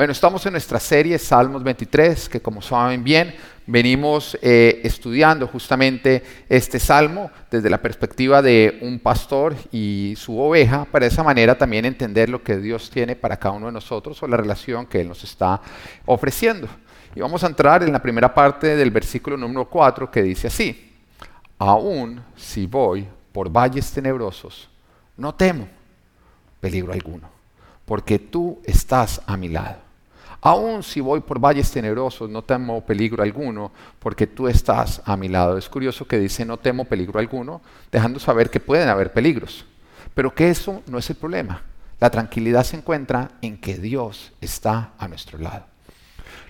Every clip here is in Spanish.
Bueno, estamos en nuestra serie Salmos 23, que como saben bien, venimos eh, estudiando justamente este salmo desde la perspectiva de un pastor y su oveja, para de esa manera también entender lo que Dios tiene para cada uno de nosotros o la relación que Él nos está ofreciendo. Y vamos a entrar en la primera parte del versículo número 4 que dice así, aún si voy por valles tenebrosos, no temo peligro alguno, porque tú estás a mi lado Aún si voy por valles tenebrosos, no temo peligro alguno, porque tú estás a mi lado. Es curioso que dice no temo peligro alguno, dejando saber que pueden haber peligros, pero que eso no es el problema. La tranquilidad se encuentra en que Dios está a nuestro lado.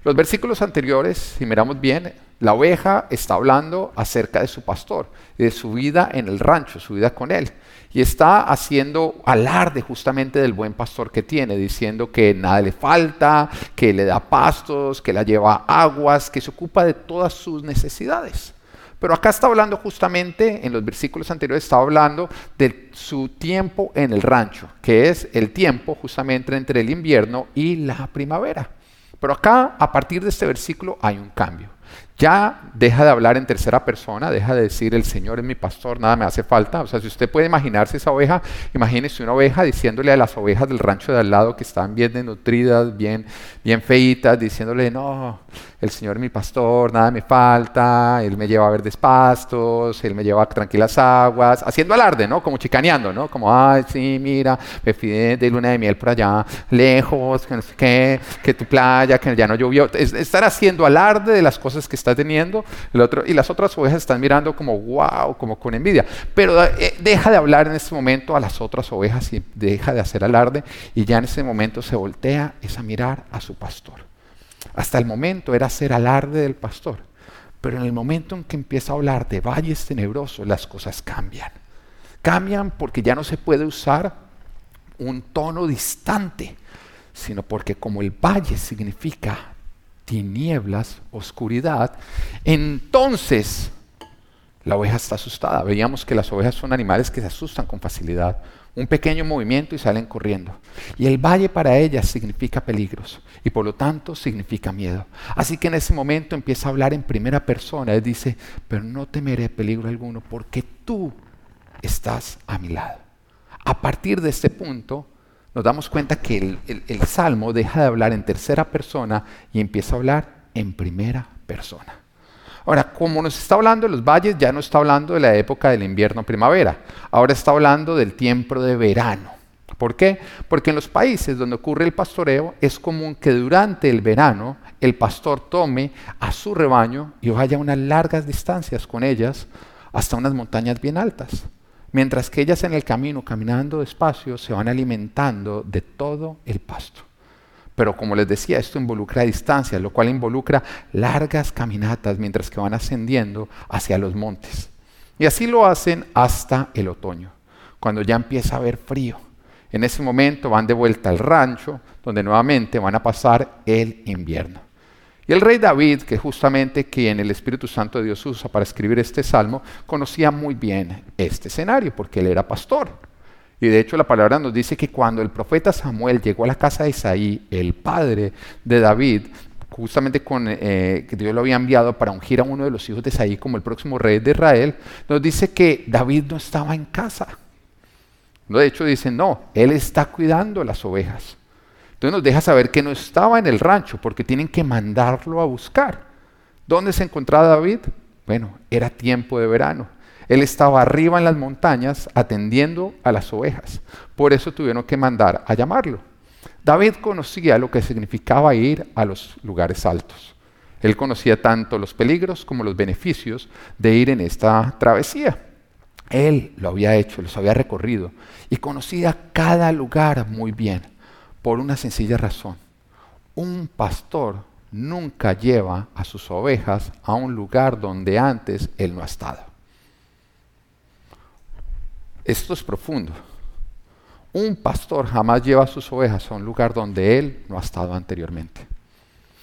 Los versículos anteriores, si miramos bien, la oveja está hablando acerca de su pastor de su vida en el rancho, su vida con él y está haciendo alarde justamente del buen pastor que tiene, diciendo que nada le falta, que le da pastos, que la lleva aguas, que se ocupa de todas sus necesidades. Pero acá está hablando justamente, en los versículos anteriores, está hablando de su tiempo en el rancho, que es el tiempo justamente entre el invierno y la primavera. Pero acá, a partir de este versículo, hay un cambio. Ya deja de hablar en tercera persona, deja de decir el Señor es mi pastor, nada me hace falta. O sea, si usted puede imaginarse esa oveja, imagínese una oveja diciéndole a las ovejas del rancho de al lado que están bien desnutridas, bien, bien feitas, diciéndole, no, el Señor es mi pastor, nada me falta, Él me lleva a ver despastos, Él me lleva a tranquilas aguas, haciendo alarde, ¿no? Como chicaneando, ¿no? Como, ay, sí, mira, me fui de, luna de miel por allá, lejos, que no sé qué, que tu playa, que ya no llovió. estar haciendo alarde de las cosas que está teniendo, el otro, y las otras ovejas están mirando como, wow, como con envidia. Pero eh, deja de hablar en ese momento a las otras ovejas y deja de hacer alarde, y ya en ese momento se voltea, es a mirar a su pastor. Hasta el momento era hacer alarde del pastor. Pero en el momento en que empieza a hablar de valles tenebrosos, las cosas cambian. Cambian porque ya no se puede usar un tono distante, sino porque como el valle significa tinieblas, oscuridad, entonces la oveja está asustada. Veíamos que las ovejas son animales que se asustan con facilidad un pequeño movimiento y salen corriendo. Y el valle para ellas significa peligros y por lo tanto significa miedo. Así que en ese momento empieza a hablar en primera persona. Él dice, pero no temeré peligro alguno porque tú estás a mi lado. A partir de este punto nos damos cuenta que el, salmo deja de hablar en tercera persona y empieza a hablar en primera persona. Ahora, como nos está hablando de los valles, ya no está hablando de la época del invierno-primavera, ahora está hablando del tiempo de verano. ¿Por qué? Porque en los países donde ocurre el pastoreo es común que durante el verano el pastor tome a su rebaño y vaya unas largas distancias con ellas hasta unas montañas bien altas, mientras que ellas en el camino, caminando despacio, se van alimentando de todo el pasto. Pero como les decía, esto involucra distancias, lo cual involucra largas caminatas mientras que van ascendiendo hacia los montes. Y así lo hacen hasta el otoño, cuando ya empieza a haber frío. En ese momento van de vuelta al rancho, donde nuevamente van a pasar el invierno. Y el rey David, que justamente quien el Espíritu Santo de Dios usa para escribir este salmo, conocía muy bien este escenario, porque él era pastor. Y de hecho la palabra nos dice que cuando el profeta Samuel llegó a la casa de Isaí, el padre de David, justamente con eh, que Dios lo había enviado para ungir a uno de los hijos de Isaí como el próximo rey de Israel, nos dice que David no estaba en casa. De hecho dice, no, él está cuidando las ovejas. Entonces nos deja saber que no estaba en el rancho porque tienen que mandarlo a buscar. ¿Dónde se encontraba David? Bueno, era tiempo de verano. Él estaba arriba en las montañas atendiendo a las ovejas. Por eso tuvieron que mandar a llamarlo. David conocía lo que significaba ir a los lugares altos. Él conocía tanto los peligros como los beneficios de ir en esta travesía. Él lo había hecho, los había recorrido y conocía cada lugar muy bien por una sencilla razón. Un pastor nunca lleva a sus ovejas a un lugar donde antes él no ha estado. Esto es profundo. Un pastor jamás lleva a sus ovejas a un lugar donde él no ha estado anteriormente.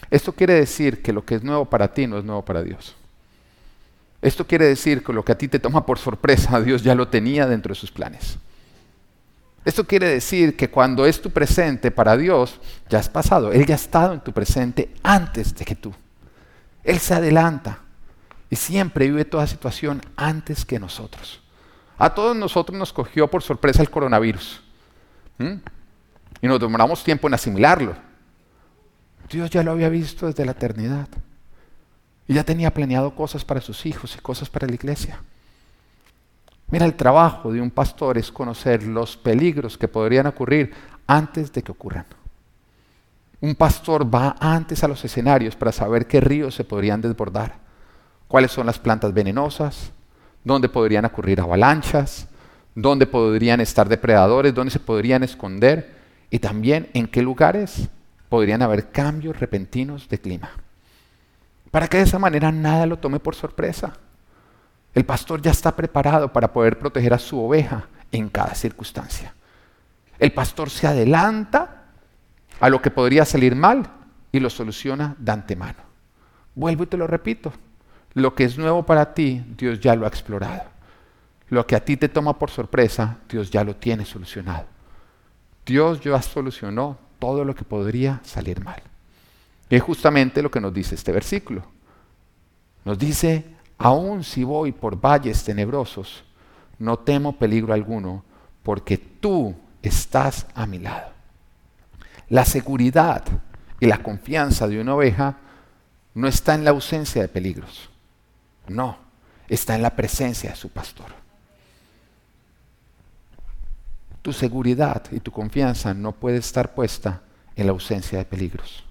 Esto quiere decir que lo que es nuevo para ti no es nuevo para Dios. Esto quiere decir que lo que a ti te toma por sorpresa, Dios ya lo tenía dentro de sus planes. Esto quiere decir que cuando es tu presente para Dios, ya es pasado. Él ya ha estado en tu presente antes de que tú. Él se adelanta y siempre vive toda situación antes que nosotros. A todos nosotros nos cogió por sorpresa el coronavirus. Y nos demoramos tiempo en asimilarlo. Dios ya lo había visto desde la eternidad. Y ya tenía planeado cosas para sus hijos y cosas para la iglesia. Mira, el trabajo de un pastor es conocer los peligros que podrían ocurrir antes de que ocurran. Un pastor va antes a los escenarios para saber qué ríos se podrían desbordar, cuáles son las plantas venenosas, dónde podrían ocurrir avalanchas, dónde podrían estar depredadores, dónde se podrían esconder y también en qué lugares podrían haber cambios repentinos de clima. Para que de esa manera nada lo tome por sorpresa. El pastor ya está preparado para poder proteger a su oveja en cada circunstancia. El pastor se adelanta a lo que podría salir mal y lo soluciona de antemano. Vuelvo y te lo repito. Lo que es nuevo para ti, Dios ya lo ha explorado. Lo que a ti te toma por sorpresa, Dios ya lo tiene solucionado. Dios ya solucionó todo lo que podría salir mal. Es justamente lo que nos dice este versículo. Nos dice, aun si voy por valles tenebrosos, no temo peligro alguno, porque tú estás a mi lado. La seguridad y la confianza de una oveja no está en la ausencia de peligros, no, está en la presencia de su pastor. Tu seguridad y tu confianza no puede estar puesta en la ausencia de peligros.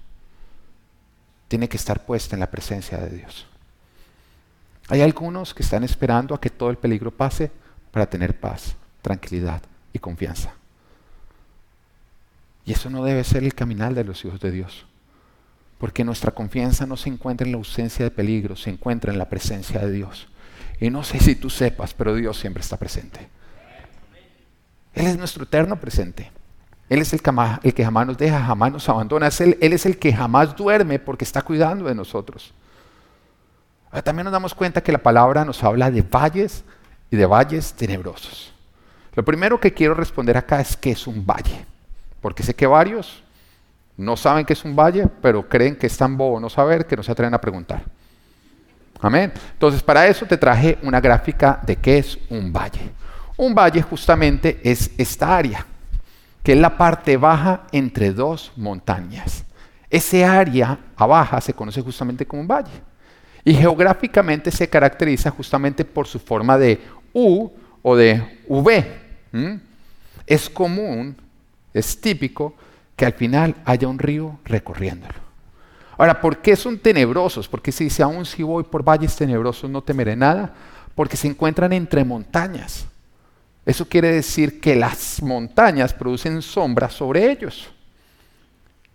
Tiene que estar puesta en la presencia de Dios. Hay algunos que están esperando a que todo el peligro pase para tener paz, tranquilidad y confianza. Y eso no debe ser el caminar de los hijos de Dios. Porque nuestra confianza no se encuentra en la ausencia de peligro, se encuentra en la presencia de Dios. Y no sé si tú sepas, pero Dios siempre está presente. Él es nuestro eterno presente. Él es el que, jamás, nos deja, jamás nos abandona. él, él es el que jamás duerme porque está cuidando de nosotros. También nos damos cuenta que la palabra nos habla de valles y de valles tenebrosos. Lo primero que quiero responder acá es qué es un valle, porque sé que varios no saben qué es un valle, pero creen que es tan bobo no saber que no se atreven a preguntar. Amén. Entonces, para eso te traje una gráfica de qué es un valle. Un valle justamente es esta área, que es la parte baja entre dos montañas. Ese área abajo se conoce justamente como un valle. Y geográficamente se caracteriza justamente por su forma de U o de V. Es común, es típico que al final haya un río recorriéndolo. Ahora, ¿por qué son tenebrosos? Porque se dice, aún si voy por valles tenebrosos no temeré nada, porque se encuentran entre montañas. Eso quiere decir que las montañas producen sombra sobre ellos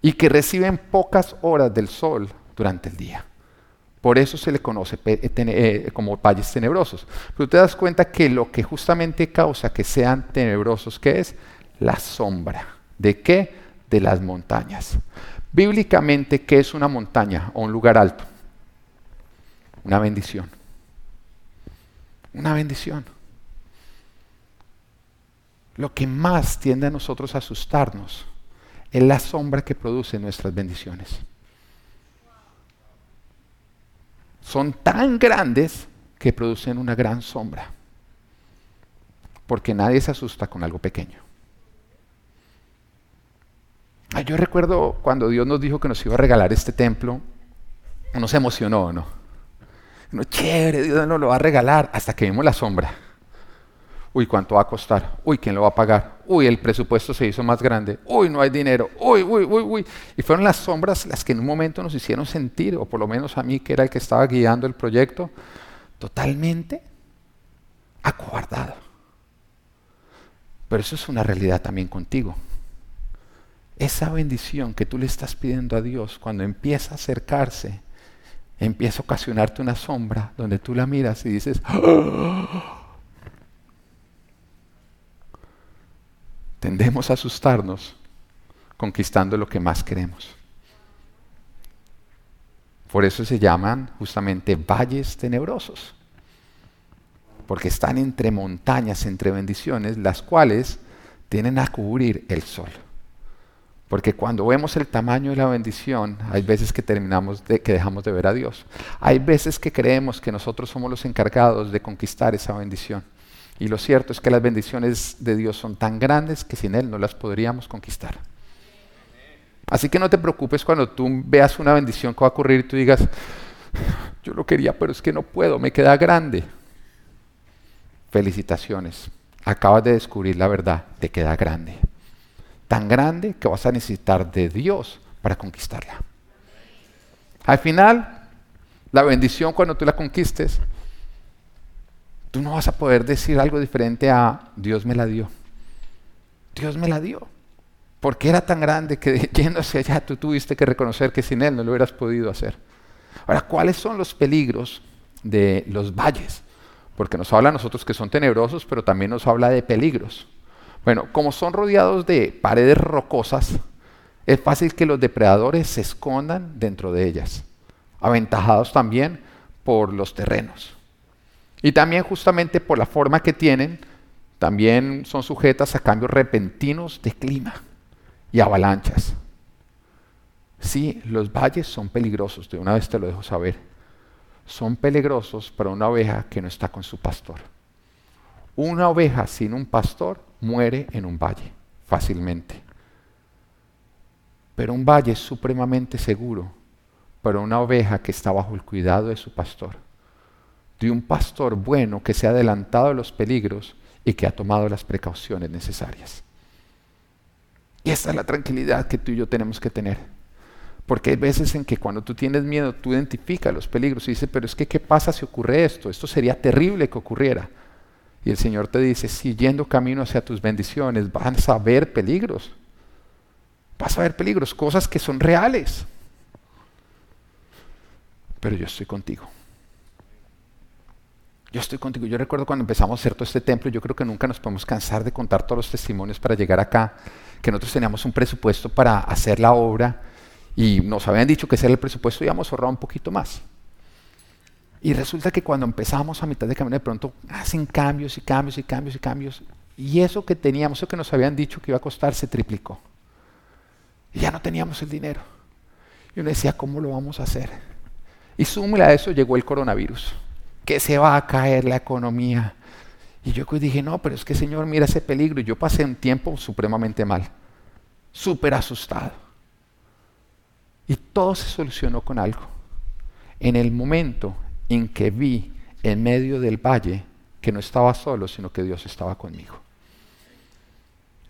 y que reciben pocas horas del sol durante el día. Por eso se le conoce eh, eh, como valles tenebrosos. Pero te das cuenta que lo que justamente causa que sean tenebrosos, ¿qué es? La sombra. ¿De qué? De las montañas. Bíblicamente, ¿qué es una montaña o un lugar alto? Una bendición. Una bendición. Lo que más tiende a nosotros a asustarnos es la sombra que producen nuestras bendiciones. Son tan grandes que producen una gran sombra. Porque nadie se asusta con algo pequeño. yo recuerdo cuando Dios nos dijo que nos iba a regalar este templo, nos emocionó, ¿no? No, chévere, Dios nos lo va a regalar hasta que vimos la sombra. Uy, ¿cuánto va a costar? Uy, ¿quién lo va a pagar? Uy, el presupuesto se hizo más grande. Uy, no hay dinero. Uy, uy, uy, uy. Y fueron las sombras las que en un momento nos hicieron sentir, o por lo menos a mí, que era el que estaba guiando el proyecto, totalmente acobardado. Pero eso es una realidad también contigo. Esa bendición que tú le estás pidiendo a Dios cuando empieza a acercarse, empieza a ocasionarte una sombra donde tú la miras y dices, ¡Ah! Tendemos a asustarnos conquistando lo que más queremos. Por eso se llaman justamente valles tenebrosos, porque están entre montañas, entre bendiciones, las cuales tienen a cubrir el sol. Porque cuando vemos el tamaño de la bendición, hay veces que terminamos de que dejamos de ver a Dios. Hay veces que creemos que nosotros somos los encargados de conquistar esa bendición. Y lo cierto es que las bendiciones de Dios son tan grandes que sin Él no las podríamos conquistar. Así que no te preocupes cuando tú veas una bendición que va a ocurrir y tú digas, yo lo quería, pero es que no puedo, me queda grande. Felicitaciones, acabas de descubrir la verdad, te queda grande. Tan grande que vas a necesitar de Dios para conquistarla. Al final, la bendición cuando tú la conquistes, tú no vas a poder decir algo diferente a Dios me la dio. Dios me la dio. Porque era tan grande que hacia allá tú tuviste que reconocer que sin Él no lo hubieras podido hacer. Ahora, ¿cuáles son los peligros de los valles? Porque nos habla a nosotros que son tenebrosos, pero también nos habla de peligros. Bueno, como son rodeados de paredes rocosas, es fácil que los depredadores se escondan dentro de ellas, aventajados también por los terrenos. Y también justamente por la forma que tienen, también son sujetas a cambios repentinos de clima y avalanchas. Sí, los valles son peligrosos, de una vez te lo dejo saber. Son peligrosos para una oveja que no está con su pastor. Una oveja sin un pastor muere en un valle fácilmente. Pero un valle es supremamente seguro para una oveja que está bajo el cuidado de su pastor. De un pastor bueno que se ha adelantado a los peligros y que ha tomado las precauciones necesarias. Y esta es la tranquilidad que tú y yo tenemos que tener. Porque hay veces en que cuando tú tienes miedo, tú identificas los peligros y dices, pero es que, ¿qué pasa si ocurre esto? Esto sería terrible que ocurriera. Y el Señor te dice, siguiendo camino hacia tus bendiciones, vas a ver peligros. Vas a ver peligros, cosas que son reales. Pero yo estoy contigo. Yo estoy contigo. Yo recuerdo cuando empezamos a hacer todo este templo, yo creo que nunca nos podemos cansar de contar todos los testimonios para llegar acá que nosotros teníamos un presupuesto para hacer la obra y nos habían dicho que ese era el presupuesto y íbamos a ahorrar un poquito más. Y resulta que cuando empezamos a mitad de camino, de pronto hacen cambios y cambios y cambios y cambios. Y eso que teníamos, eso que nos habían dicho que iba a costar, se triplicó. Y ya no teníamos el dinero. Y uno decía, ¿cómo lo vamos a hacer? Y súmela a eso llegó el coronavirus, que se va a caer la economía, y yo dije, no, pero es que Señor, mira ese peligro. Y yo pasé un tiempo supremamente mal, súper asustado. Y todo se solucionó con algo. En el momento en que vi en medio del valle que no estaba solo, sino que Dios estaba conmigo.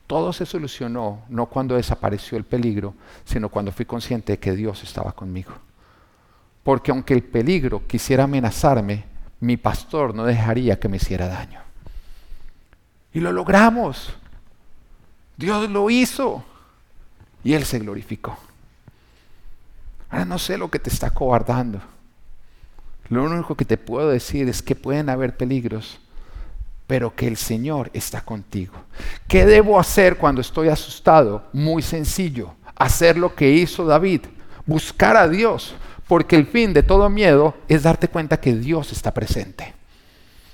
Todo se solucionó no cuando desapareció el peligro, sino cuando fui consciente de que Dios estaba conmigo. Porque aunque el peligro quisiera amenazarme, mi pastor no dejaría que me hiciera daño. Y lo logramos. Dios lo hizo. Y Él se glorificó. Ahora no sé lo que te está cobardando. Lo único que te puedo decir es que pueden haber peligros, pero que el Señor está contigo. ¿Qué debo hacer cuando estoy asustado? Muy sencillo. Hacer lo que hizo David. Buscar a Dios. Porque el fin de todo miedo es darte cuenta que Dios está presente.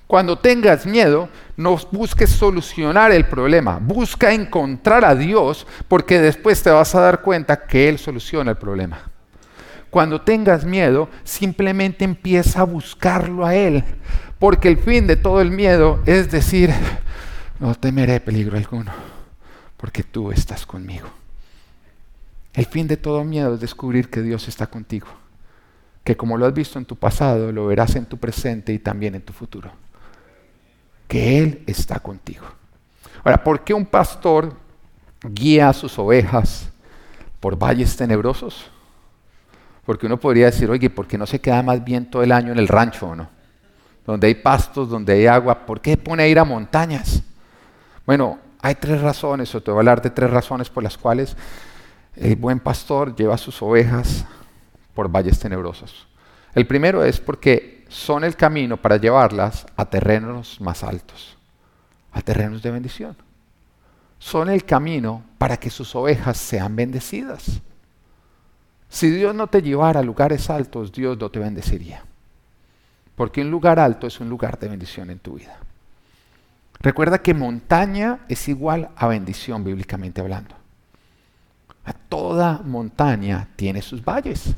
Cuando tengas miedo, no busques solucionar el problema, busca encontrar a Dios porque después te vas a dar cuenta que Él soluciona el problema. Cuando tengas miedo, simplemente empieza a buscarlo a Él, porque el fin de todo el miedo es decir, no temeré peligro alguno, porque tú estás conmigo. El fin de todo miedo es descubrir que Dios está contigo, que como lo has visto en tu pasado, lo verás en tu presente y también en tu futuro que Él está contigo. Ahora, ¿por qué un pastor guía a sus ovejas por valles tenebrosos? Porque uno podría decir, oye, ¿por qué no se queda más bien todo el año en el rancho o no? Donde hay pastos, donde hay agua, ¿por qué pone a ir a montañas? Bueno, hay tres razones, o te voy a hablar de tres razones por las cuales el buen pastor lleva a sus ovejas por valles tenebrosos. El primero es porque son el camino para llevarlas a terrenos más altos, a terrenos de bendición. Son el camino para que sus ovejas sean bendecidas. Si Dios no te llevara a lugares altos, Dios no te bendeciría. Porque un lugar alto es un lugar de bendición en tu vida. Recuerda que montaña es igual a bendición bíblicamente hablando. Toda montaña tiene sus valles,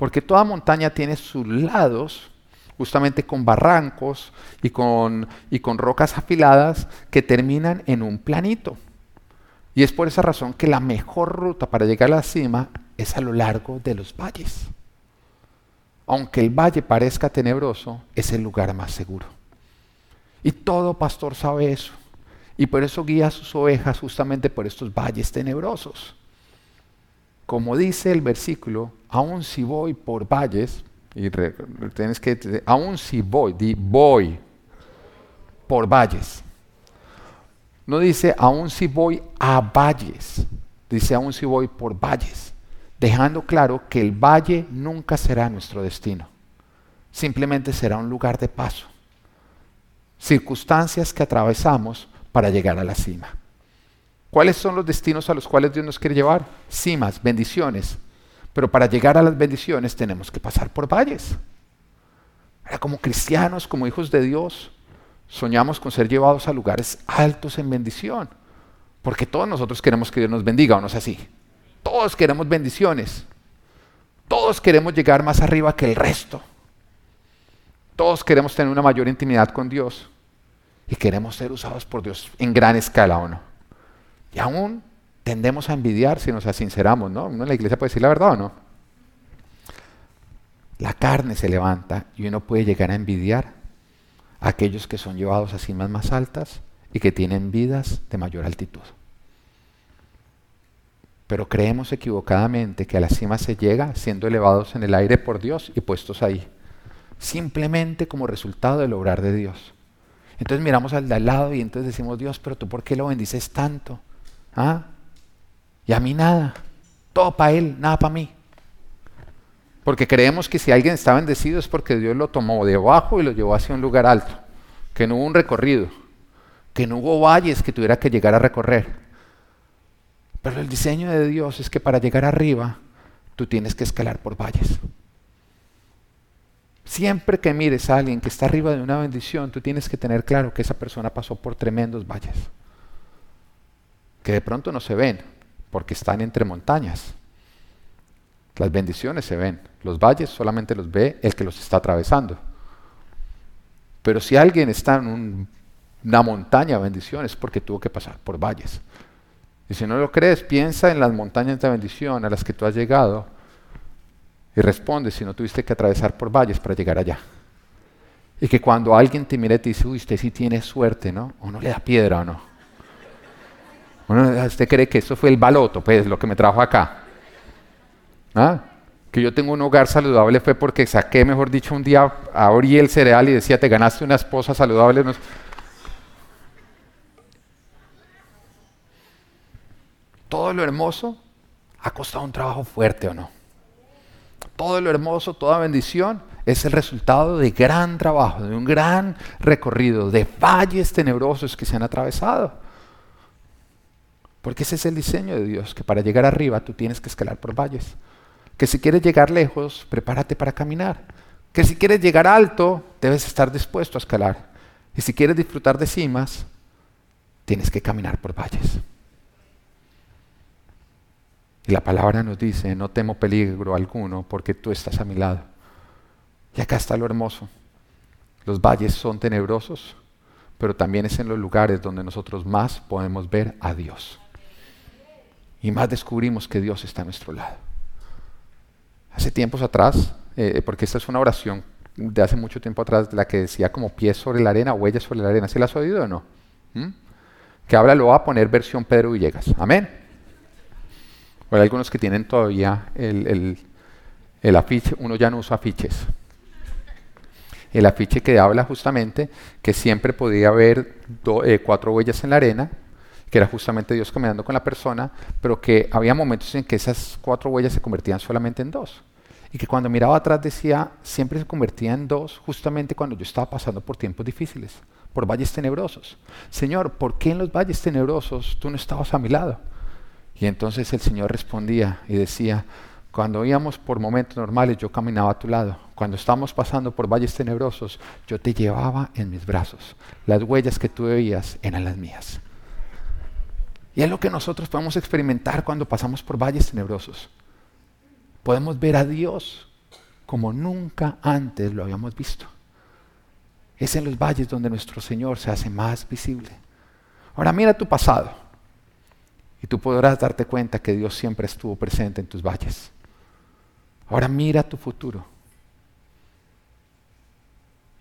porque toda montaña tiene sus lados, justamente con barrancos y con, y con rocas afiladas que terminan en un planito. Y es por esa razón que la mejor ruta para llegar a la cima es a lo largo de los valles. Aunque el valle parezca tenebroso, es el lugar más seguro. Y todo pastor sabe eso. Y por eso guía a sus ovejas justamente por estos valles tenebrosos. Como dice el versículo, aun si voy por valles, y tienes que, aun si voy, di voy por valles. No dice aun si voy a valles, dice aun si voy por valles, dejando claro que el valle nunca será nuestro destino, simplemente será un lugar de paso, circunstancias que atravesamos para llegar a la cima. ¿Cuáles son los destinos a los cuales Dios nos quiere llevar? Cimas, bendiciones. Pero para llegar a las bendiciones tenemos que pasar por valles. Como cristianos, como hijos de Dios, soñamos con ser llevados a lugares altos en bendición. Porque todos nosotros queremos que Dios nos bendiga, ¿o no es así? Todos queremos bendiciones. Todos queremos llegar más arriba que el resto. Todos queremos tener una mayor intimidad con Dios. Y queremos ser usados por Dios en gran escala, ¿o no? Y aún tendemos a envidiar si nos asinceramos, ¿no? Uno en la iglesia puede decir la verdad o no. La carne se levanta y uno puede llegar a envidiar aquellos que son llevados a cimas más altas y que tienen vidas de mayor altitud. Pero creemos equivocadamente que a la cima se llega siendo elevados en el aire por Dios y puestos ahí, simplemente como resultado del obrar de Dios. Entonces miramos al de al lado y entonces decimos, Dios, pero tú por qué lo bendices tanto? ¿Ah? Y a mí nada. Todo para Él, nada para mí. Porque creemos que si alguien está bendecido es porque Dios lo tomó de abajo y lo llevó hacia un lugar alto, que no hubo un recorrido, que no hubo valles que tuviera que llegar a recorrer. Pero el diseño de Dios es que para llegar arriba tú tienes que escalar por valles. Siempre que mires a alguien que está arriba de una bendición, tú tienes que tener claro que esa persona pasó por tremendos valles, que de pronto no se ven porque están entre montañas. Las bendiciones se ven, los valles solamente los ve el que los está atravesando. Pero si alguien está en una montaña de bendiciones es porque tuvo que pasar por valles. Y si no lo crees, piensa en las montañas de bendición a las que tú has llegado y responde si no tuviste que atravesar por valles para llegar allá. Y que cuando alguien te mire y te dice, uy, usted sí tiene suerte, ¿no? O no le da piedra o no. ¿Usted cree que eso fue el baloto, pues, lo que me trajo acá? ¿Ah? Que yo tengo un hogar saludable fue porque saqué, mejor dicho, un día, abrí el cereal y decía, te ganaste una esposa saludable. Todo lo hermoso ha costado un trabajo fuerte o no. Todo lo hermoso, toda bendición es el resultado de gran trabajo, de un gran recorrido, de valles tenebrosos que se han atravesado. Porque ese es el diseño de Dios, que para llegar arriba tú tienes que escalar por valles que si quieres llegar lejos, prepárate para caminar. Que si quieres llegar alto, debes estar dispuesto a escalar. Y si quieres disfrutar de cimas, tienes que caminar por valles. Y la palabra nos dice, no temo peligro alguno porque tú estás a mi lado. Y acá está lo hermoso. Los valles son tenebrosos, pero también es en los lugares donde nosotros más podemos ver a Dios. Y más descubrimos que Dios está a nuestro lado. Hace tiempos atrás, eh, porque esta es una oración de hace mucho tiempo atrás, la que decía como pies sobre la arena, huellas sobre la arena. ¿Sí la has oído o no? ¿Mm? Que habla, lo va a poner versión Pedro Villegas. Amén. O hay algunos que tienen todavía el, el, afiche, uno ya no usa afiches. El afiche que habla justamente que siempre podía haber eh, cuatro huellas en la arena, que era justamente Dios caminando con la persona, pero que había momentos en que esas cuatro huellas se convertían solamente en dos. Y que cuando miraba atrás decía, siempre se convertía en dos, justamente cuando yo estaba pasando por tiempos difíciles, por valles tenebrosos. Señor, ¿por qué en los valles tenebrosos tú no estabas a mi lado? Y entonces el Señor respondía y decía, cuando íbamos por momentos normales yo caminaba a tu lado, cuando estamos pasando por valles tenebrosos, yo te llevaba en mis brazos. Las huellas que tú veías eran las mías. Y es lo que nosotros podemos experimentar cuando pasamos por valles tenebrosos. Podemos ver a Dios como nunca antes lo habíamos visto. Es en los valles donde nuestro Señor se hace más visible. Ahora mira tu pasado y tú podrás darte cuenta que Dios siempre estuvo presente en tus valles. Ahora mira tu futuro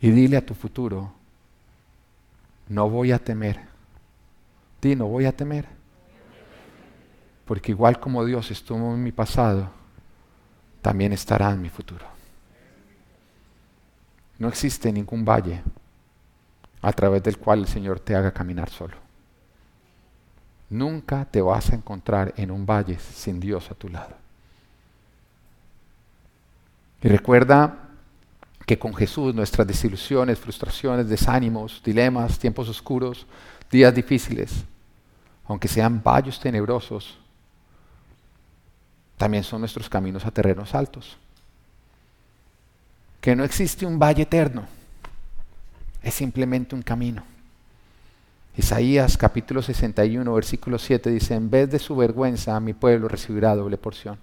y dile a tu futuro, no voy a temer. Di, no voy a temer. Porque igual como Dios estuvo en mi pasado, también estará en mi futuro. No existe ningún valle a través del cual el Señor te haga caminar solo. Nunca te vas a encontrar en un valle sin Dios a tu lado. Y recuerda que con Jesús nuestras desilusiones, frustraciones, desánimos, dilemas, tiempos oscuros, días difíciles, aunque sean valles tenebrosos, también son nuestros caminos a terrenos altos. Que no existe un valle eterno, es simplemente un camino. Isaías capítulo 61, versículo 7 dice, en vez de su vergüenza, mi pueblo recibirá doble porción.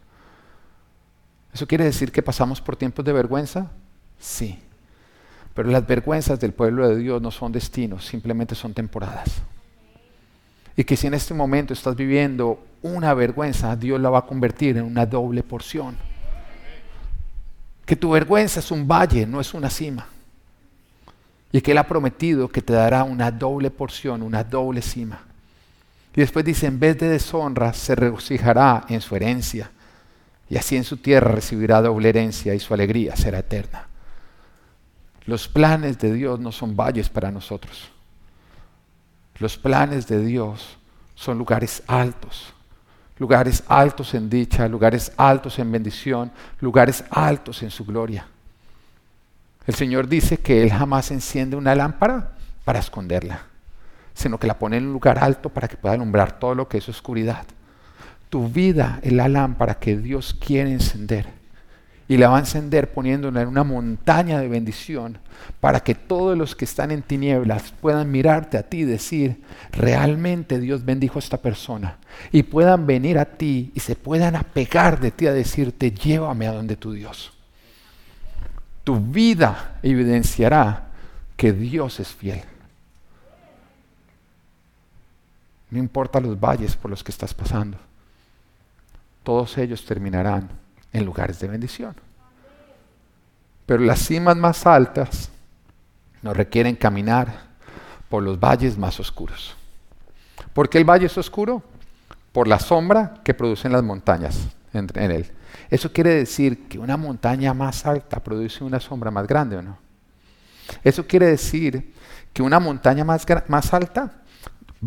¿Eso quiere decir que pasamos por tiempos de vergüenza? Sí. Pero las vergüenzas del pueblo de Dios no son destinos, simplemente son temporadas. Y que si en este momento estás viviendo una vergüenza, Dios la va a convertir en una doble porción. Que tu vergüenza es un valle, no es una cima. Y que Él ha prometido que te dará una doble porción, una doble cima. Y después dice, en vez de deshonra, se regocijará en su herencia. Y así en su tierra recibirá doble herencia y su alegría será eterna. Los planes de Dios no son valles para nosotros. Los planes de Dios son lugares altos, lugares altos en dicha, lugares altos en bendición, lugares altos en su gloria. El Señor dice que Él jamás enciende una lámpara para esconderla, sino que la pone en un lugar alto para que pueda alumbrar todo lo que es oscuridad. Tu vida es la lámpara que Dios quiere encender y la va a encender poniéndola en una montaña de bendición para que todos los que están en tinieblas puedan mirarte a ti y decir, realmente Dios bendijo a esta persona y puedan venir a ti y se puedan apegar de ti a decirte, llévame a donde tu Dios. Tu vida evidenciará que Dios es fiel. No importa los valles por los que estás pasando, todos ellos terminarán en lugares de bendición. Pero las cimas más altas nos requieren caminar por los valles más oscuros. ¿Por qué el valle es oscuro? Por la sombra que producen las montañas en, él. Eso quiere decir que una montaña más alta produce una sombra más grande o no. Eso quiere decir que una montaña más, más alta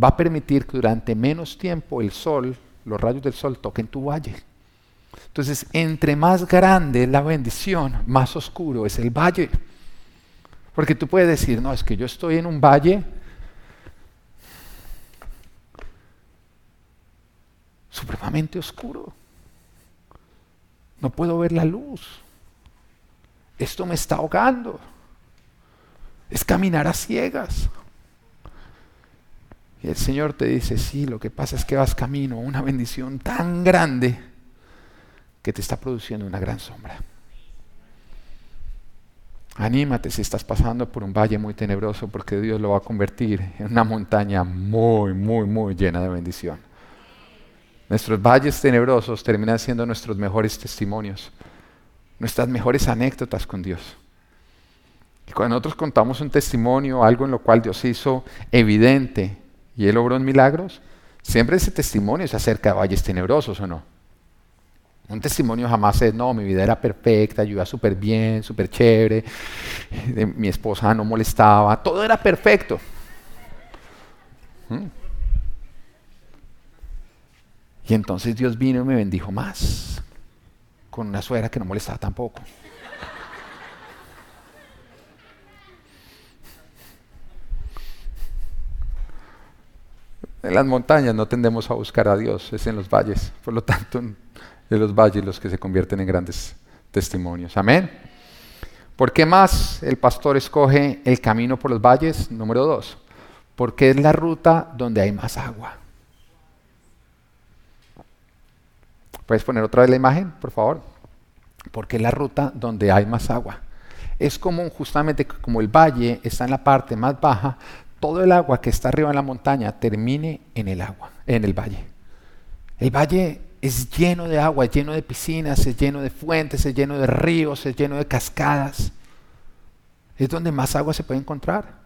va a permitir que durante menos tiempo el sol, los rayos del sol toquen tu valle. Entonces, entre más grande la bendición, más oscuro es el valle. Porque tú puedes decir, no, es que yo estoy en un valle supremamente oscuro. No puedo ver la luz. Esto me está ahogando. Es caminar a ciegas. Y el Señor te dice, sí, lo que pasa es que vas camino una bendición tan grande que te está produciendo una gran sombra. Anímate si estás pasando por un valle muy tenebroso porque Dios lo va a convertir en una montaña muy, muy, muy llena de bendición. Nuestros valles tenebrosos terminan siendo nuestros mejores testimonios, nuestras mejores anécdotas con Dios. Y cuando nosotros contamos un testimonio, algo en lo cual Dios hizo evidente y Él obró milagros, siempre ese testimonio es acerca de valles tenebrosos o no. Un testimonio jamás es, no, mi vida era perfecta, yo iba súper bien, súper chévere, mi esposa no molestaba, todo era perfecto. ¿Mm? Y entonces Dios vino y me bendijo más, con una suegra que no molestaba tampoco. En las montañas no tendemos a buscar a Dios, es en los valles. Por lo tanto, de los valles los que se convierten en grandes testimonios. Amén. ¿Por qué más el pastor escoge el camino por los valles? Número dos, porque es la ruta donde hay más agua. ¿Puedes poner otra vez la imagen, por favor? Porque es la ruta donde hay más agua. Es común justamente como el valle está en la parte más baja, todo el agua que está arriba en la montaña termine en el agua, en el valle. El valle es lleno de agua, es lleno de piscinas, es lleno de fuentes, es lleno de ríos, es lleno de cascadas. Es donde más agua se puede encontrar.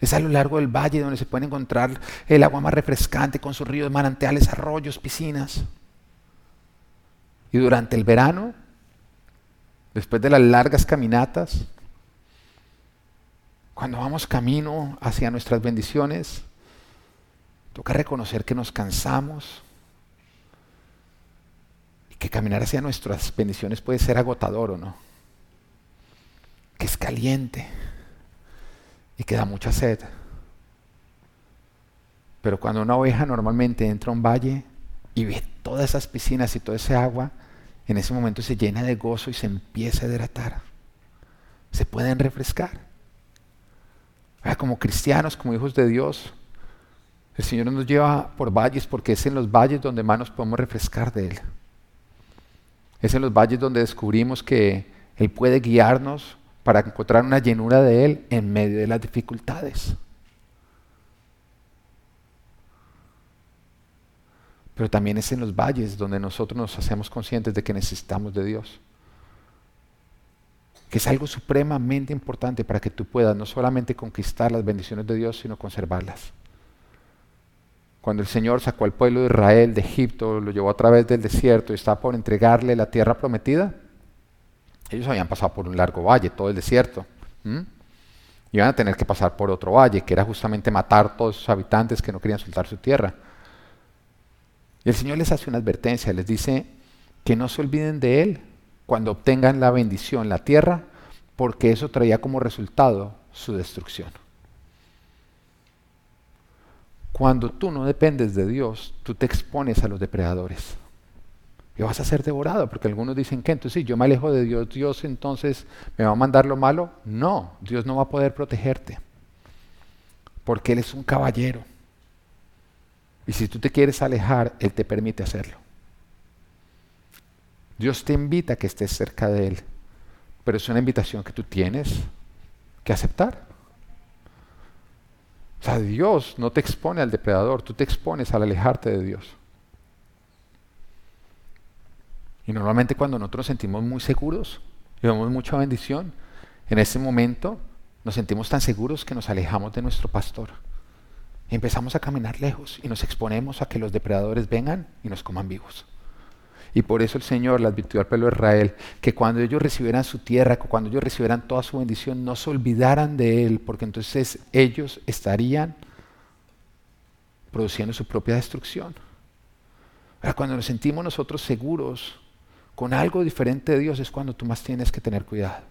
Es a lo largo del valle donde se puede encontrar el agua más refrescante con sus ríos, manantiales, arroyos, piscinas. Y durante el verano, después de las largas caminatas, cuando vamos camino hacia nuestras bendiciones, toca reconocer que nos cansamos, que caminar hacia nuestras bendiciones puede ser agotador o no. Que es caliente y que da mucha sed. Pero cuando una oveja normalmente entra a un valle y ve todas esas piscinas y todo ese agua, en ese momento se llena de gozo y se empieza a hidratar. Se pueden refrescar. Como cristianos, como hijos de Dios, el Señor nos lleva por valles porque es en los valles donde más nos podemos refrescar de Él. Es en los valles donde descubrimos que Él puede guiarnos para encontrar una llenura de Él en medio de las dificultades. Pero también es en los valles donde nosotros nos hacemos conscientes de que necesitamos de Dios. Que es algo supremamente importante para que tú puedas no solamente conquistar las bendiciones de Dios, sino conservarlas. Cuando el Señor sacó al pueblo de Israel de Egipto, lo llevó a través del desierto y estaba por entregarle la tierra prometida, ellos habían pasado por un largo valle, todo el desierto. Y Iban a tener que pasar por otro valle, que era justamente matar todos sus habitantes que no querían soltar su tierra. Y el Señor les hace una advertencia, les dice que no se olviden de Él cuando obtengan la bendición, la tierra, porque eso traía como resultado su destrucción. Cuando tú no dependes de Dios, tú te expones a los depredadores. Y vas a ser devorado, porque algunos dicen que entonces si yo me alejo de Dios, Dios entonces me va a mandar lo malo. No, Dios no va a poder protegerte, porque Él es un caballero. Y si tú te quieres alejar, Él te permite hacerlo. Dios te invita a que estés cerca de Él, pero es una invitación que tú tienes que aceptar. O sea, Dios no te expone al depredador, tú te expones al alejarte de Dios. Y normalmente cuando nosotros nos sentimos muy seguros y vemos mucha bendición, en ese momento nos sentimos tan seguros que nos alejamos de nuestro pastor. Y empezamos a caminar lejos y nos exponemos a que los depredadores vengan y nos coman vivos. Y por eso el Señor le advirtió al pueblo de Israel que cuando ellos recibieran su tierra, cuando ellos recibieran toda su bendición, no se olvidaran de Él, porque entonces ellos estarían produciendo su propia destrucción. Ahora, cuando nos sentimos nosotros seguros con algo diferente de Dios es cuando tú más tienes que tener cuidado.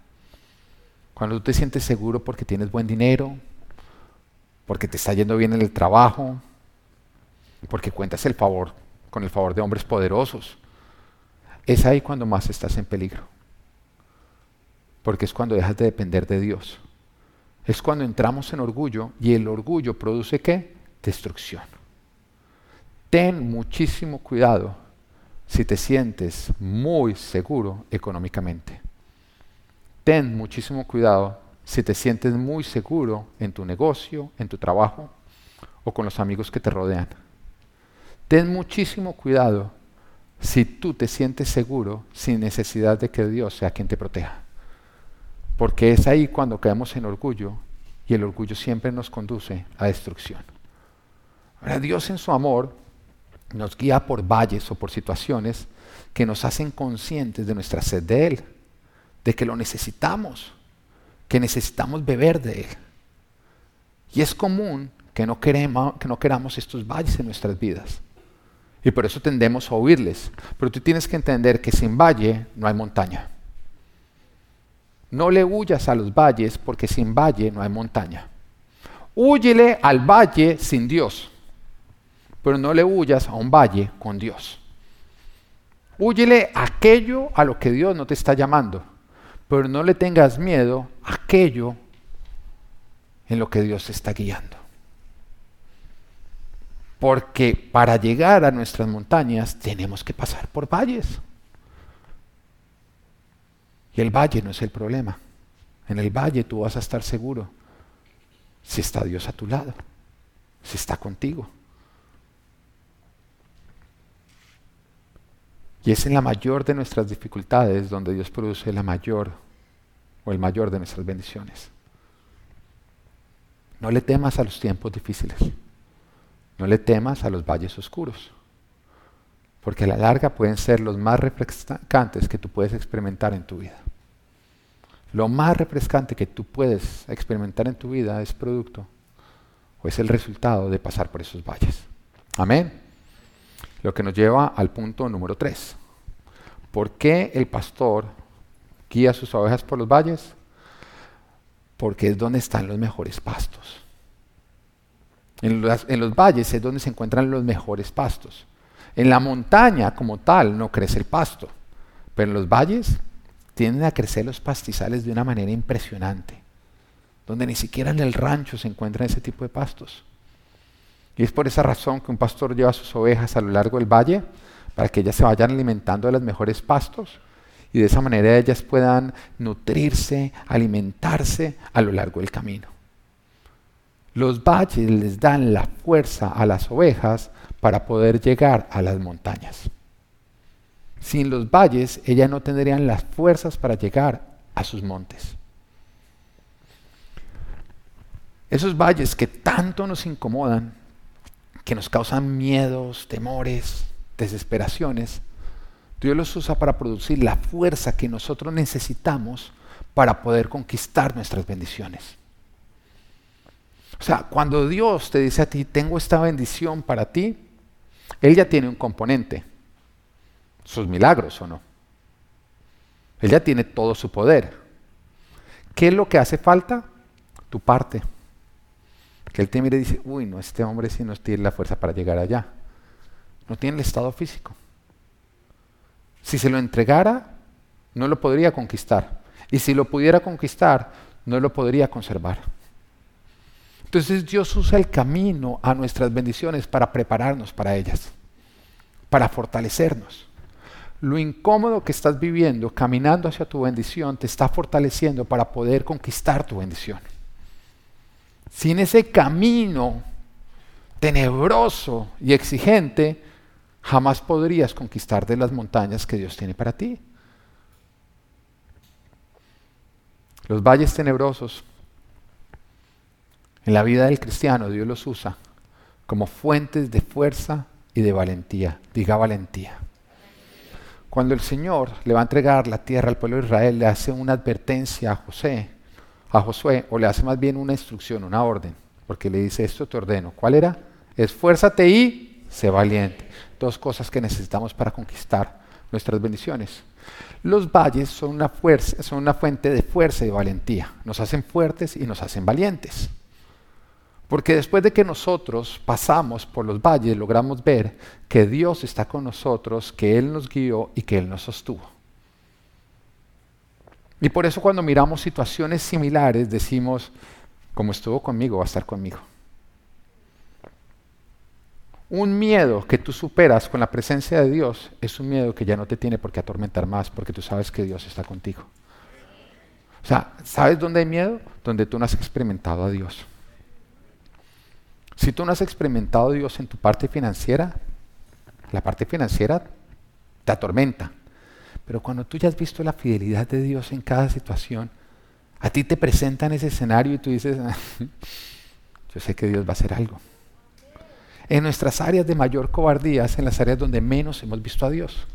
Cuando tú te sientes seguro porque tienes buen dinero, porque te está yendo bien en el trabajo, porque cuentas el favor con el favor de hombres poderosos, es ahí cuando más estás en peligro. Porque es cuando dejas de depender de Dios. Es cuando entramos en orgullo y el orgullo produce qué? Destrucción. Ten muchísimo cuidado si te sientes muy seguro económicamente. Ten muchísimo cuidado si te sientes muy seguro en tu negocio, en tu trabajo o con los amigos que te rodean. Ten muchísimo cuidado si tú te sientes seguro sin necesidad de que Dios sea quien te proteja. Porque es ahí cuando caemos en orgullo y el orgullo siempre nos conduce a destrucción. Ahora Dios en su amor nos guía por valles o por situaciones que nos hacen conscientes de nuestra sed de Él, de que lo necesitamos, que necesitamos beber de Él. Y es común que no, que no queramos estos valles en nuestras vidas. Y por eso tendemos a oírles. Pero tú tienes que entender que sin valle no hay montaña. No le huyas a los valles porque sin valle no hay montaña. Húyele al valle sin Dios, pero no le huyas a un valle con Dios. Húyele aquello a lo que Dios no te está llamando, pero no le tengas miedo a aquello en lo que Dios te está guiando. Porque para llegar a nuestras montañas tenemos que pasar por valles. Y el valle no es el problema. En el valle tú vas a estar seguro si está Dios a tu lado, si está contigo. Y es en la mayor de nuestras dificultades donde Dios produce la mayor o el mayor de nuestras bendiciones. No le temas a los tiempos difíciles. No le temas a los valles oscuros. Porque a la larga pueden ser los más refrescantes que tú puedes experimentar en tu vida. Lo más refrescante que tú puedes experimentar en tu vida es producto o es el resultado de pasar por esos valles. Amén. Lo que nos lleva al punto número 3. ¿Por qué el pastor guía sus ovejas por los valles? Porque es donde están los mejores pastos. En, los valles es donde se encuentran los mejores pastos. En la montaña como tal no crece el pasto, pero en los valles tienden a crecer los pastizales de una manera impresionante, donde ni siquiera en el rancho se encuentran ese tipo de pastos. Y es por esa razón que un pastor lleva sus ovejas a lo largo del valle para que ellas se vayan alimentando de los mejores pastos y de esa manera ellas puedan nutrirse, alimentarse a lo largo del camino. Los valles les dan la fuerza a las ovejas para poder llegar a las montañas. Sin los valles, ellas no tendrían las fuerzas para llegar a sus montes. Esos valles que tanto nos incomodan, que nos causan miedos, temores, desesperaciones, Dios los usa para producir la fuerza que nosotros necesitamos para poder conquistar nuestras bendiciones. O sea, cuando Dios te dice a ti, tengo esta bendición para ti, Él ya tiene un componente, sus milagros o no. Él ya tiene todo su poder. ¿Qué es lo que hace falta? Tu parte. Que Él te mire y dice, uy, no, este hombre sí no tiene la fuerza para llegar allá. No tiene el estado físico. Si se lo entregara, no lo podría conquistar. Y si lo pudiera conquistar, no lo podría conservar. Entonces Dios usa el camino a nuestras bendiciones para prepararnos para ellas, para fortalecernos. Lo incómodo que estás viviendo caminando hacia tu bendición te está fortaleciendo para poder conquistar tu bendición. Sin ese camino tenebroso y exigente, jamás podrías conquistar de las montañas que Dios tiene para ti. Los valles tenebrosos en la vida del cristiano Dios los usa como fuentes de fuerza y de valentía. Diga valentía. Cuando el Señor le va a entregar la tierra al pueblo de Israel, le hace una advertencia a José, a Josué, o le hace más bien una instrucción, una orden, porque le dice esto te ordeno. ¿Cuál era? Esfuérzate y sé valiente dos cosas que necesitamos para conquistar nuestras bendiciones. Los valles son una, son una fuente de fuerza y valentía. Nos hacen fuertes y nos hacen valientes. Porque después de que nosotros pasamos por los valles, logramos ver que Dios está con nosotros, que Él nos guió y que Él nos sostuvo. Y por eso cuando miramos situaciones similares decimos, como estuvo conmigo, va a estar conmigo. Un miedo que tú superas con la presencia de Dios es un miedo que ya no te tiene por qué atormentar más, porque tú sabes que Dios está contigo. O sea, ¿sabes dónde hay miedo? Donde tú no has experimentado a Dios. Si tú no has experimentado a Dios en tu parte financiera, la parte financiera te atormenta. Pero cuando tú ya has visto la fidelidad de Dios en cada situación, a ti te presentan ese escenario y tú dices, yo sé que Dios va a hacer algo en nuestras áreas de mayor cobardía, es en las áreas donde menos hemos visto a Dios.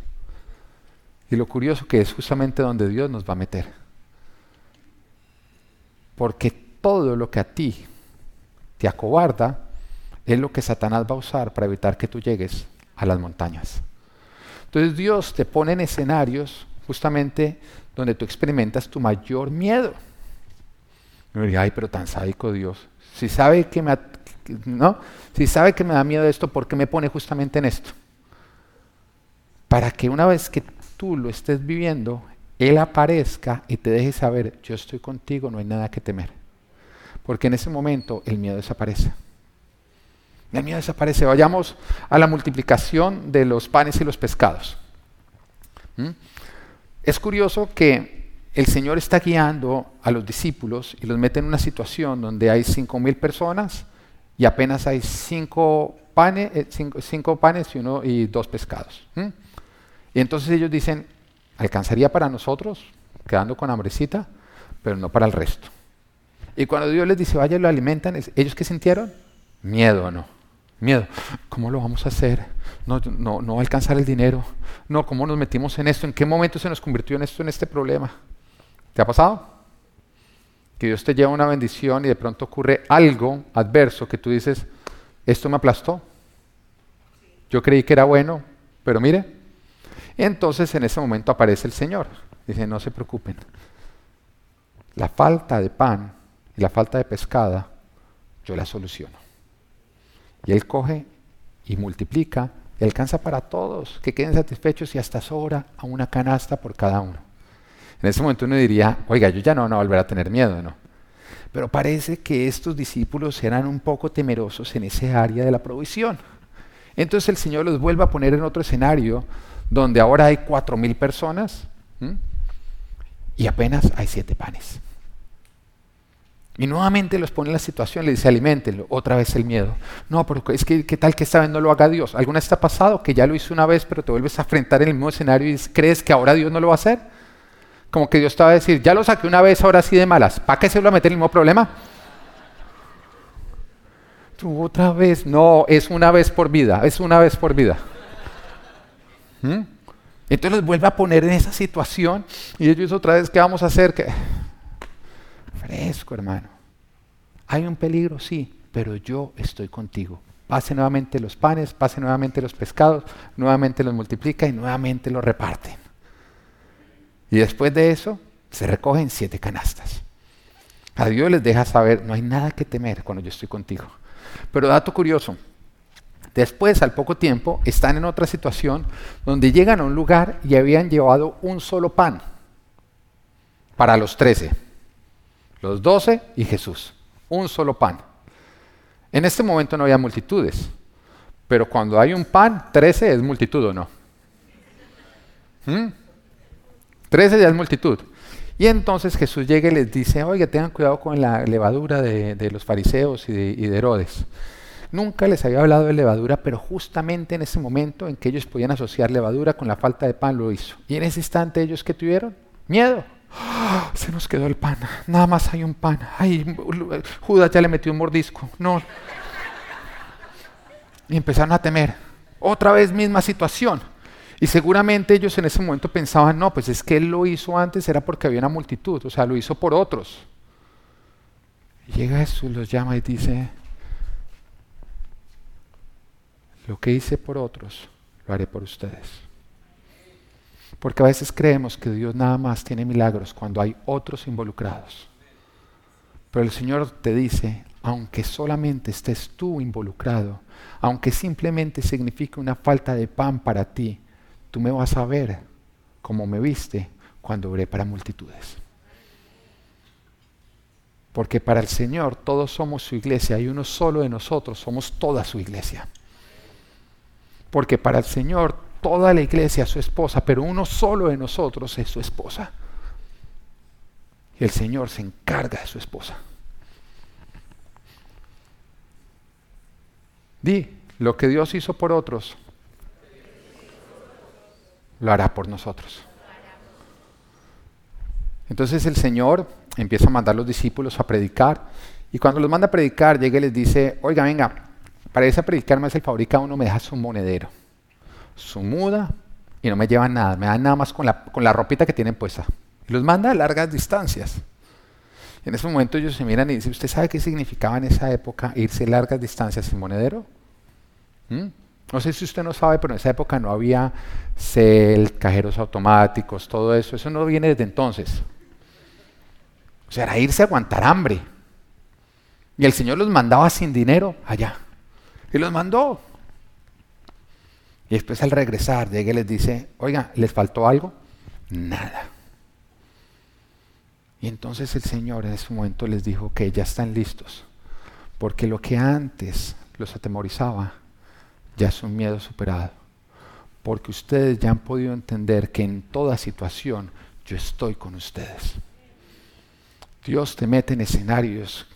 Y lo curioso que es justamente donde Dios nos va a meter. Porque todo lo que a ti te acobarda es lo que Satanás va a usar para evitar que tú llegues a las montañas. Entonces Dios te pone en escenarios justamente donde tú experimentas tu mayor miedo. Y diría, ay, pero tan sádico Dios. Si sabe que me, ¿no? Si sabe que me da miedo esto, ¿por qué me pone justamente en esto? Para que una vez que tú lo estés viviendo, Él aparezca y te deje saber, yo estoy contigo, no hay nada que temer. Porque en ese momento el miedo desaparece. El miedo desaparece. Vayamos a la multiplicación de los panes y los pescados. ¿Mm? Es curioso que el Señor está guiando a los discípulos y los mete en una situación donde hay cinco mil personas y apenas hay cinco panes, eh, cinco, panes y, uno, y dos pescados. Y entonces ellos dicen, alcanzaría para nosotros, quedando con hambrecita, pero no para el resto. Y cuando Dios les dice, vaya, lo alimentan, ¿ellos qué sintieron? Miedo, ¿no? Miedo. ¿Cómo lo vamos a hacer? No, no, no alcanzar el dinero. No, ¿cómo nos metimos en esto? ¿En qué momento se nos convirtió en esto, en este problema? ¿Te ha pasado? Que Dios te lleva una bendición y de pronto ocurre algo adverso que tú dices, esto me aplastó. Yo creí que era bueno, pero mire. Entonces en ese momento aparece el Señor. Dice, no se preocupen. La falta de pan y la falta de pescada, yo la soluciono. Y Él coge y multiplica y alcanza para todos, que queden satisfechos y hasta sobra a una canasta por cada uno. En ese momento uno diría, oiga, yo ya no a volver a tener miedo, ¿no? Pero parece que estos discípulos eran un poco temerosos en ese área de la provisión. Entonces el Señor los vuelve a poner en otro escenario donde ahora hay cuatro mil personas y apenas hay siete panes. Y nuevamente los pone en la situación, le dice, alimentenlo. Otra vez el miedo. No, pero es que, ¿qué tal que esta vez no lo haga Dios? ¿Alguna vez te ha pasado que ya lo hizo una vez, pero te vuelves a enfrentar en el mismo escenario y crees que ahora Dios no lo va a hacer? Como que Dios te va a decir, ya lo saqué una vez, ahora sí de malas. ¿Para qué se lo va a meter en el mismo problema? Tú otra vez. No, es una vez por vida, es una vez por vida. ¿Mm? Entonces los vuelve a poner en esa situación y ellos otra vez, ¿qué vamos a hacer? ¿Qué? Fresco, hermano. Hay un peligro, sí, pero yo estoy contigo. Pase nuevamente los panes, pase nuevamente los pescados, nuevamente los multiplica y nuevamente los reparten. Y después de eso, se recogen siete canastas. A Dios les deja saber, no hay nada que temer cuando yo estoy contigo. Pero dato curioso, después, al poco tiempo, están en otra situación donde llegan a un lugar y habían llevado un solo pan para los trece los doce y Jesús. Un solo pan. En este momento no había multitudes, pero cuando hay un pan, trece es multitud o no. ¿Mm? Trece ya es multitud. Y entonces Jesús llega y les dice, oiga, tengan cuidado con la levadura de, los fariseos y de, y de, Herodes. Nunca les había hablado de levadura, pero justamente en ese momento en que ellos podían asociar levadura con la falta de pan lo hizo. Y en ese instante ellos que tuvieron miedo. Se nos quedó el pan. Nada más hay un pan. Ay, Judas ya le metió un mordisco. No. Y empezaron a temer. Otra vez misma situación. Y seguramente ellos en ese momento pensaban, no, pues es que él lo hizo antes, era porque había una multitud, o sea, lo hizo por otros. Llega Jesús, los llama y dice, lo que hice por otros, lo haré por ustedes. Porque a veces creemos que Dios nada más tiene milagros cuando hay otros involucrados. Pero el Señor te dice, aunque solamente estés tú involucrado, aunque simplemente signifique una falta de pan para ti, tú me vas a ver como me viste cuando oré para multitudes. Porque para el Señor todos somos su iglesia y uno solo de nosotros somos toda su iglesia. Porque para el Señor toda la iglesia es su esposa, pero uno solo de nosotros es su esposa. Y el Señor se encarga de su esposa. Di, lo que Dios hizo por otros, lo hará por nosotros. Entonces el Señor empieza a mandar a los discípulos a predicar. Y cuando los manda a predicar, llega y les dice, oiga, venga, para esa predicar me hace el favor uno me deja su monedero su muda y no me llevan nada, me dan nada más con la, con la ropita que tienen puesta. Y los manda a largas distancias. En ese momento ellos se miran y dicen, ¿usted sabe qué significaba en esa época irse largas distancias sin monedero? ¿Mm? No sé si usted no sabe, pero en esa época no había cel, cajeros automáticos, todo eso. Eso no viene desde entonces. O sea, era irse a aguantar hambre. Y el Señor los mandaba sin dinero allá. Y los mandó. Y después al regresar llega y les dice, oiga, ¿les faltó algo? Nada. Y entonces el Señor en ese momento les dijo que ya están listos, porque lo que antes los atemorizaba ya es un miedo superado, porque ustedes ya han podido entender que en toda situación yo estoy con ustedes. Dios te mete en escenarios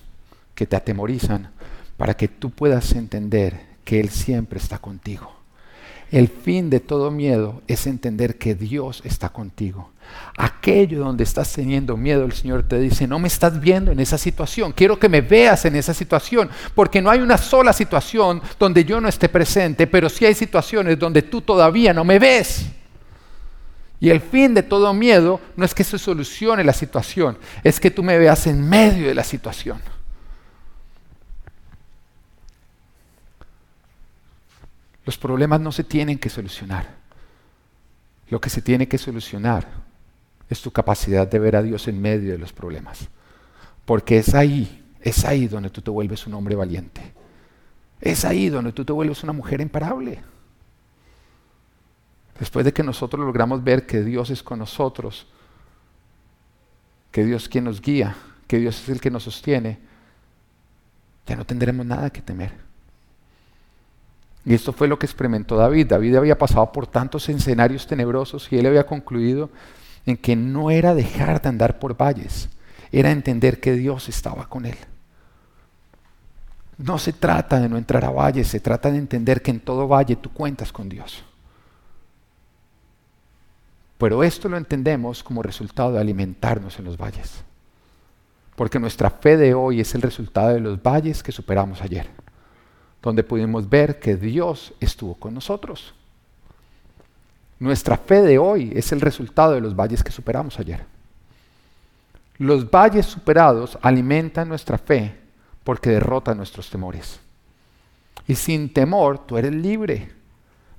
que te atemorizan para que tú puedas entender que Él siempre está contigo. El fin de todo miedo es entender que Dios está contigo. Aquello donde estás teniendo miedo, el Señor te dice, no me estás viendo en esa situación, quiero que me veas en esa situación, porque no hay una sola situación donde yo no esté presente, pero sí hay situaciones donde tú todavía no me ves. Y el fin de todo miedo no es que se solucione la situación, es que tú me veas en medio de la situación. Los problemas no se tienen que solucionar. Lo que se tiene que solucionar es tu capacidad de ver a Dios en medio de los problemas. Porque es ahí, es ahí donde tú te vuelves un hombre valiente. Es ahí donde tú te vuelves una mujer imparable. Después de que nosotros logramos ver que Dios es con nosotros, que Dios es quien nos guía, que Dios es el que nos sostiene, ya no tendremos nada que temer. Y esto fue lo que experimentó David. David había pasado por tantos escenarios tenebrosos y él había concluido en que no era dejar de andar por valles, era entender que Dios estaba con él. No se trata de no entrar a valles, se trata de entender que en todo valle tú cuentas con Dios. Pero esto lo entendemos como resultado de alimentarnos en los valles. Porque nuestra fe de hoy es el resultado de los valles que superamos ayer donde pudimos ver que Dios estuvo con nosotros. Nuestra fe de hoy es el resultado de los valles que superamos ayer. Los valles superados alimentan nuestra fe porque derrotan nuestros temores. Y sin temor tú eres libre.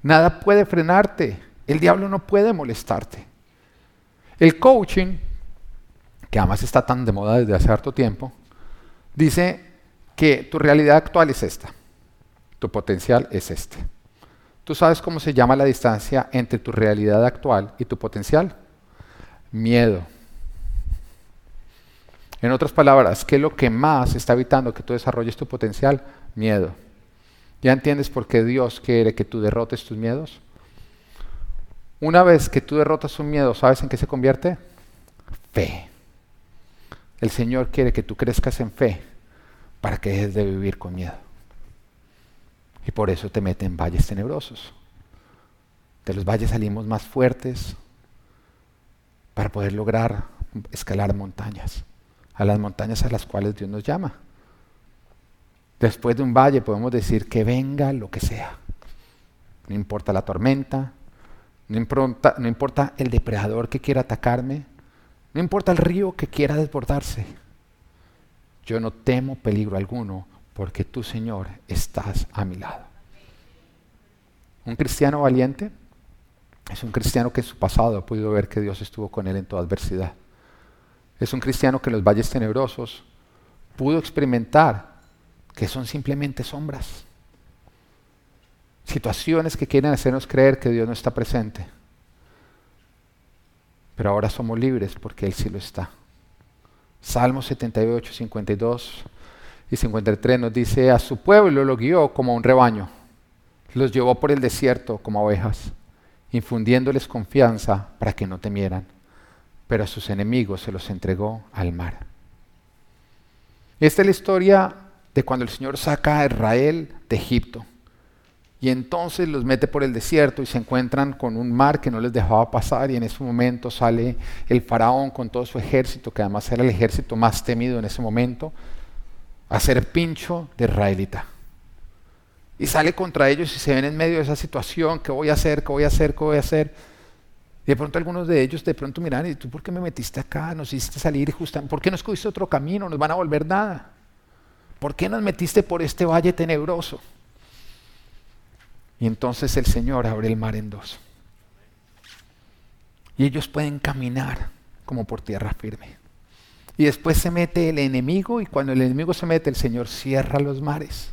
Nada puede frenarte. El diablo no puede molestarte. El coaching, que además está tan de moda desde hace harto tiempo, dice que tu realidad actual es esta tu potencial es este. ¿Tú sabes cómo se llama la distancia entre tu realidad actual y tu potencial? Miedo. En otras palabras, ¿qué es lo que más está evitando que tú desarrolles tu potencial? Miedo. ¿Ya entiendes por qué Dios quiere que tú derrotes tus miedos? Una vez que tú derrotas un miedo, ¿sabes en qué se convierte? Fe. El Señor quiere que tú crezcas en fe para que dejes de vivir con miedo. Y por eso te meten en valles tenebrosos. De los valles salimos más fuertes para poder lograr escalar montañas, a las montañas a las cuales Dios nos llama. Después de un valle podemos decir que venga lo que sea. No importa la tormenta, no importa, no importa el depredador que quiera atacarme, no importa el río que quiera desbordarse. Yo no temo peligro alguno porque tú, Señor, estás a mi lado. Un cristiano valiente es un cristiano que en su pasado ha podido ver que Dios estuvo con él en toda adversidad. Es un cristiano que en los valles tenebrosos pudo experimentar que son simplemente sombras. Situaciones que quieren hacernos creer que Dios no está presente. Pero ahora somos libres porque Él sí lo está. Salmo 78, 52 y 53 nos dice, a su pueblo lo guió como un rebaño, los llevó por el desierto como ovejas, infundiéndoles confianza para que no temieran, pero a sus enemigos se los entregó al mar. Esta es la historia de cuando el Señor saca a Israel de Egipto. Y entonces los mete por el desierto y se encuentran con un mar que no les dejaba pasar y en ese momento sale el faraón con todo su ejército, que además era el ejército más temido en ese momento, hacer pincho de israelita. Y sale contra ellos y se ven en medio de esa situación, ¿qué voy a hacer? ¿Qué voy a hacer? ¿Qué voy a hacer? Y de pronto algunos de ellos de pronto miran, ¿y tú por qué me metiste acá? Nos hiciste salir justamente, ¿por qué no escogiste otro camino? Nos van a volver nada. ¿Por qué nos metiste por este valle tenebroso? Y entonces el Señor abre el mar en dos. Y ellos pueden caminar como por tierra firme. Y después se mete el enemigo y cuando el enemigo se mete, el Señor cierra los mares.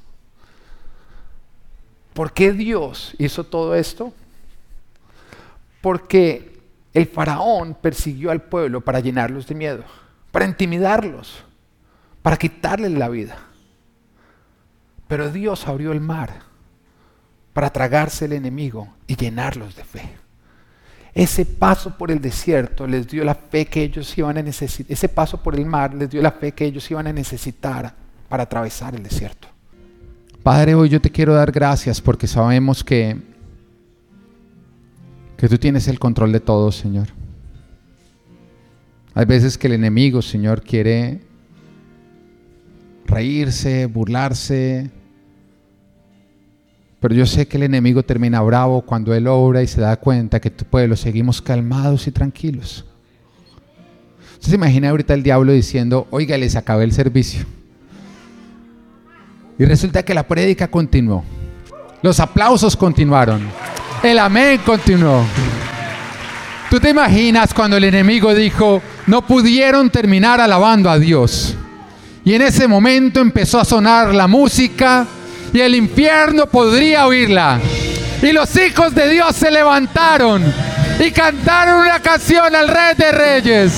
¿Por qué Dios hizo todo esto? Porque el faraón persiguió al pueblo para llenarlos de miedo, para intimidarlos, para quitarles la vida. Pero Dios abrió el mar para tragarse el enemigo y llenarlos de fe. Ese paso por el desierto les dio la fe que ellos iban a necesitar. Ese paso por el mar les dio la fe que ellos iban a necesitar para atravesar el desierto. Padre, hoy yo te quiero dar gracias porque sabemos que, que tú tienes el control de todo, Señor. Hay veces que el enemigo, Señor, quiere reírse, burlarse, pero yo sé que el enemigo termina bravo cuando él obra y se da cuenta que tu pueblo seguimos calmados y tranquilos. ¿Usted se imagina ahorita el diablo diciendo, oiga, les acabé el servicio? Y resulta que la prédica continuó. Los aplausos continuaron. El amén continuó. ¿Tú te imaginas cuando el enemigo dijo, no pudieron terminar alabando a Dios? Y en ese momento empezó a sonar la música y el infierno podría oírla. Y los hijos de Dios se levantaron y cantaron una canción al Rey de Reyes.